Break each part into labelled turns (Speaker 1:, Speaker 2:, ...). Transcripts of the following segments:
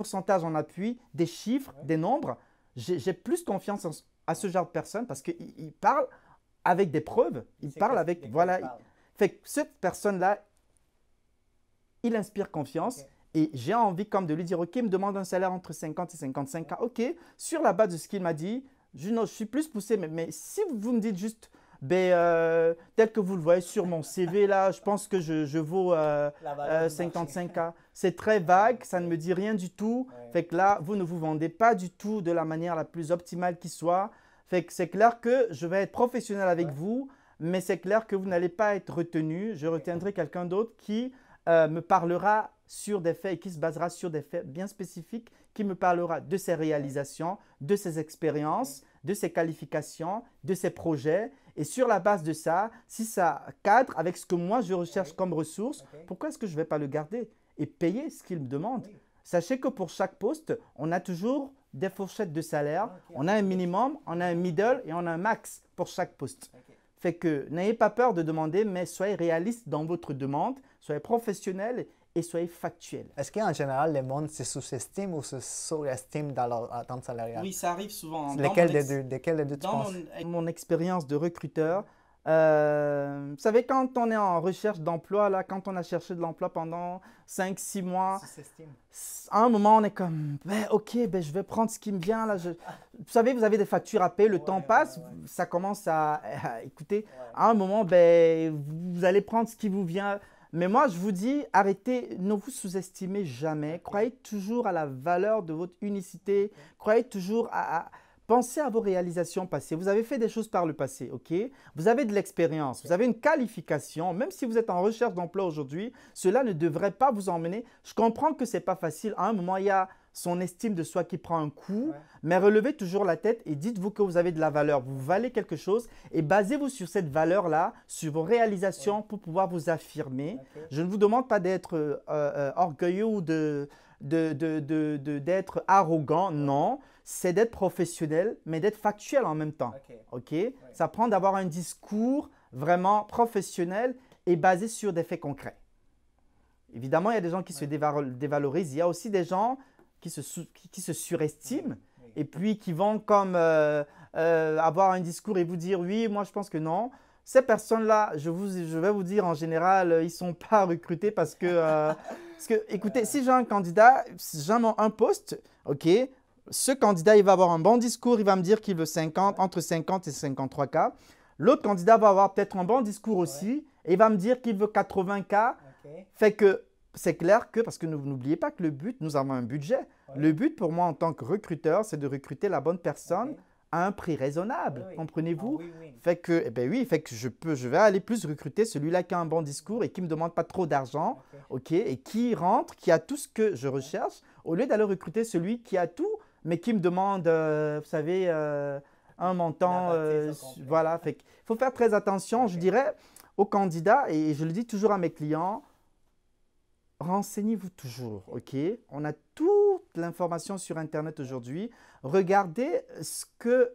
Speaker 1: pourcentage en appui, des chiffres, des nombres, j'ai plus confiance à ce genre de personne parce qu'il parle avec des preuves. Il parle avec. Voilà. Fait que cette personne-là, il inspire confiance. Et j'ai envie comme de lui dire, OK, il me demande un salaire entre 50 et 55 ans. OK, sur la base de ce qu'il m'a dit, je, je, suis plus poussé. Mais, mais, si vous me dites juste, ben, euh, tel que vous le voyez sur mon CV, là, je pense que je, je vaux 55 euh, ans. C'est très vague, ça ne me dit rien du tout. Fait que là, vous ne vous vendez pas du tout de la manière la plus optimale qui soit. Fait que c'est clair que je vais être professionnel avec vous, mais c'est clair que vous n'allez pas être retenu. Je retiendrai quelqu'un d'autre qui euh, me parlera sur des faits et qui se basera sur des faits bien spécifiques, qui me parlera de ses réalisations, de ses expériences, de ses qualifications, de ses projets. Et sur la base de ça, si ça cadre avec ce que moi je recherche comme ressource, pourquoi est-ce que je ne vais pas le garder et payer ce qu'il me demande? Sachez que pour chaque poste, on a toujours des fourchettes de salaire. On a un minimum, on a un middle et on a un max pour chaque poste. Fait que n'ayez pas peur de demander, mais soyez réaliste dans votre demande, soyez professionnel et soyez factuel.
Speaker 2: Est-ce qu'en général, les monde se sous-estiment ou se surestiment dans leur attente salariale?
Speaker 1: Oui, ça arrive souvent.
Speaker 2: Lesquels des deux, des deux tu
Speaker 1: Dans mon, expérience de recruteur, euh, vous savez, quand on est en recherche d'emploi, là, quand on a cherché de l'emploi pendant 5-6 mois, à un moment, on est comme, ben, ok, ben, je vais prendre ce qui me vient. Là. Je... Vous savez, vous avez des factures à payer, le temps passe, ça commence à, écouter. À un moment, ben, vous allez prendre ce qui vous vient. Mais moi, je vous dis, arrêtez, ne vous sous-estimez jamais. Croyez toujours à la valeur de votre unicité. Croyez toujours à Pensez à vos réalisations passées. Vous avez fait des choses par le passé, ok? Vous avez de l'expérience, vous avez une qualification. Même si vous êtes en recherche d'emploi aujourd'hui, cela ne devrait pas vous emmener. Je comprends que ce n'est pas facile. À un moment, il y a son estime de soi qui prend un coup, mais relevez toujours la tête et dites-vous que vous avez de la valeur, vous valez quelque chose et basez-vous sur cette valeur-là, sur vos réalisations pour pouvoir vous affirmer. Je ne vous demande pas d'être euh, euh, orgueilleux ou de, d'être arrogant, non c'est d'être professionnel, mais d'être factuel en même temps. OK? Ça prend d'avoir un discours vraiment professionnel et basé sur des faits concrets. Évidemment, il y a des gens qui se dévalorisent. Il y a aussi des gens qui se, qui, se surestiment et puis qui vont comme euh, euh, avoir un discours et vous dire oui, moi je pense que non. Ces personnes-là, je, je vais vous dire en général, ils ne sont pas recrutés parce que, euh, parce que écoutez, si j'ai un candidat, j'ai un poste, ok, ce candidat, il va avoir un bon discours, il va me dire qu'il veut 50, entre 50 et 53 cas. L'autre candidat va avoir peut-être un bon discours aussi et il va me dire qu'il veut 80 cas. Fait que c'est clair que, parce que n'oubliez pas que le but, nous avons un budget. Le but pour moi en tant que recruteur, c'est de recruter la bonne personne à un prix raisonnable. Comprenez-vous? Ah Fait que, eh ben oui, fait que je peux, je vais aller plus recruter celui-là qui a un bon discours et qui me demande pas trop d'argent, ok, et qui rentre, qui a tout ce que je recherche, au lieu d'aller recruter celui qui a tout mais qui me demande, euh, vous savez, euh, un montant. Euh, voilà, il faut faire très attention, je dirais, aux candidats, et je le dis toujours à mes clients, renseignez-vous toujours, ok? On a toute l'information sur Internet aujourd'hui. Regardez ce que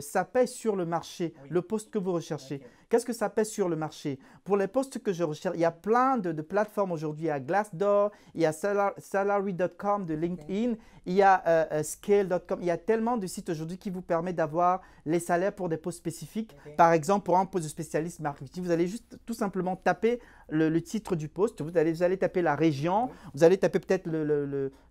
Speaker 1: ça paye sur le marché, le poste que vous recherchez. Qu'est-ce que ça pèse sur le marché? Pour les postes que je recherche, il y a plein de, plateformes aujourd'hui. Il y a Glassdoor, il y a salary.com de LinkedIn, il y a euh, euh, scale.com. Il y a tellement de sites aujourd'hui qui vous permettent d'avoir les salaires pour des postes spécifiques. Par exemple, pour un poste de spécialiste marketing, vous allez juste tout simplement taper le, titre du poste, vous allez, vous allez taper la région, vous allez taper peut-être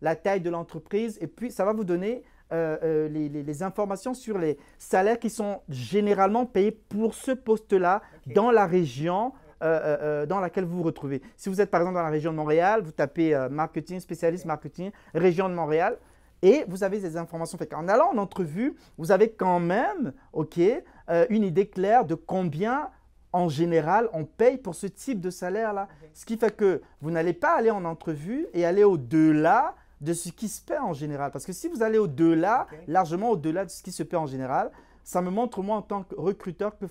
Speaker 1: la taille de l'entreprise et puis ça va vous donner euh, euh, les, informations sur les salaires qui sont généralement payés pour ce poste-là dans la région euh, dans laquelle vous vous retrouvez. Si vous êtes par exemple dans la région de Montréal, vous tapez marketing, spécialiste marketing, région de Montréal, et vous avez ces informations. Fait en allant en entrevue, vous avez quand même, OK, une idée claire de combien en général on paye pour ce type de salaire-là. Ce qui fait que vous n'allez pas aller en entrevue et aller au-delà de ce qui se paie en général. Parce que si vous allez au-delà, largement au-delà de ce qui se paie en général, ça me montre moi en tant que recruteur que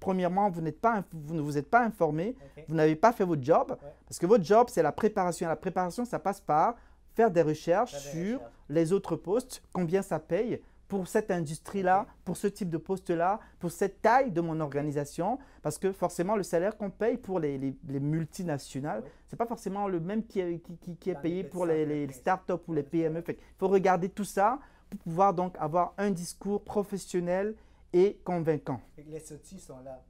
Speaker 1: premièrement, vous, pas, vous ne vous êtes pas informé, vous n'avez pas fait votre job, parce que votre job, c'est la préparation. La préparation, ça passe par faire des recherches sur les autres postes, combien ça paye, pour cette industrie-là, pour ce type de poste-là, pour cette taille de mon organisation, parce que forcément, le salaire qu'on paye pour les, les, multinationales, ce c'est pas forcément le même qui est, qui, qui, est payé pour les, les startups ou les PME. Il faut regarder tout ça pour pouvoir donc avoir un discours professionnel et convaincant.
Speaker 2: Les outils sont là.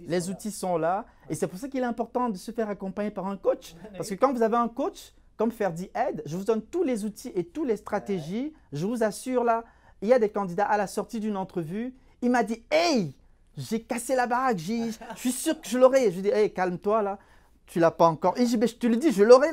Speaker 1: Les outils, sont, là. Et c'est pour ça qu'il est important de se faire accompagner par un coach. Parce que quand vous avez un coach, comme Ferdi aide, je vous donne tous les outils et toutes les stratégies. Je vous assure là, il y a des candidats à la sortie d'une entrevue. Il m'a dit Hey, j'ai cassé la baraque, je suis sûr que je l'aurai. Je lui dis Hey, calme-toi là, tu l'as pas encore. Et je, je te le dis, je l'aurai.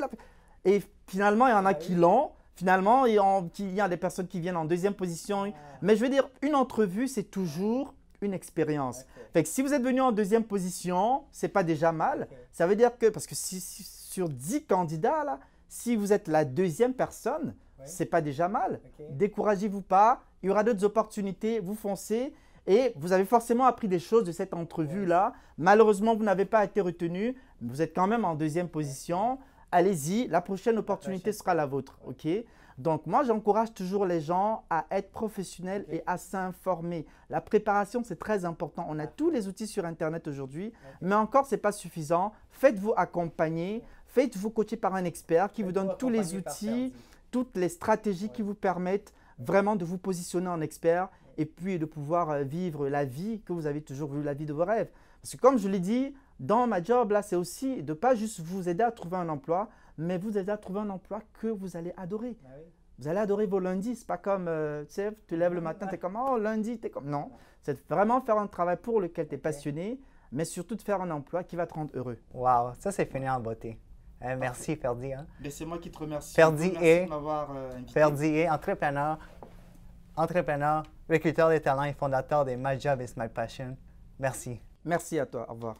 Speaker 1: Et finalement, il y en a ah qui l'ont. Finalement, il y, a des personnes qui viennent en deuxième position. Ah. Mais je veux dire, une entrevue, c'est toujours une expérience. Fait que si vous êtes venu en deuxième position, c'est pas déjà mal. Ça veut dire que, parce que si, sur 10 candidats, là, si vous êtes la deuxième personne, c'est pas déjà mal. Découragez-vous pas, il y aura d'autres opportunités, vous foncez et vous avez forcément appris des choses de cette entrevue-là. Malheureusement, vous n'avez pas été retenu, vous êtes quand même en deuxième position. Allez-y, la prochaine opportunité sera la vôtre. ok? Donc moi, j'encourage toujours les gens à être professionnels et à s'informer. La préparation, c'est très important. On a tous les outils sur Internet aujourd'hui, mais encore, ce n'est pas suffisant. Faites-vous accompagner, faites-vous coacher par un expert qui vous donne tous les outils, toutes les stratégies qui vous permettent vraiment de vous positionner en expert et puis de pouvoir euh, vivre la vie que vous avez toujours vu, la vie de vos rêves. Parce que comme je l'ai dit, dans ma job, là, c'est aussi de ne pas juste vous aider à trouver un emploi, mais vous aider à trouver un emploi que vous allez adorer. Ah vous allez adorer vos lundis. C'est pas comme, euh, tu sais, tu lèves le matin, tu es comme, oh, lundi, tu es comme. Non. C'est vraiment faire un travail pour lequel tu es passionné, mais surtout de faire un emploi qui va te rendre heureux.
Speaker 2: Wow, ça, c'est fini en beauté. Eh, merci, Ferdi. Hein?
Speaker 1: C'est moi qui te remercie.
Speaker 2: Ferdi
Speaker 1: est,
Speaker 2: euh, Ferdi est entrepreneur, entrepreneur, recruteur des talents et fondateur de My Job is My Passion. Merci.
Speaker 1: Merci à toi. Au revoir.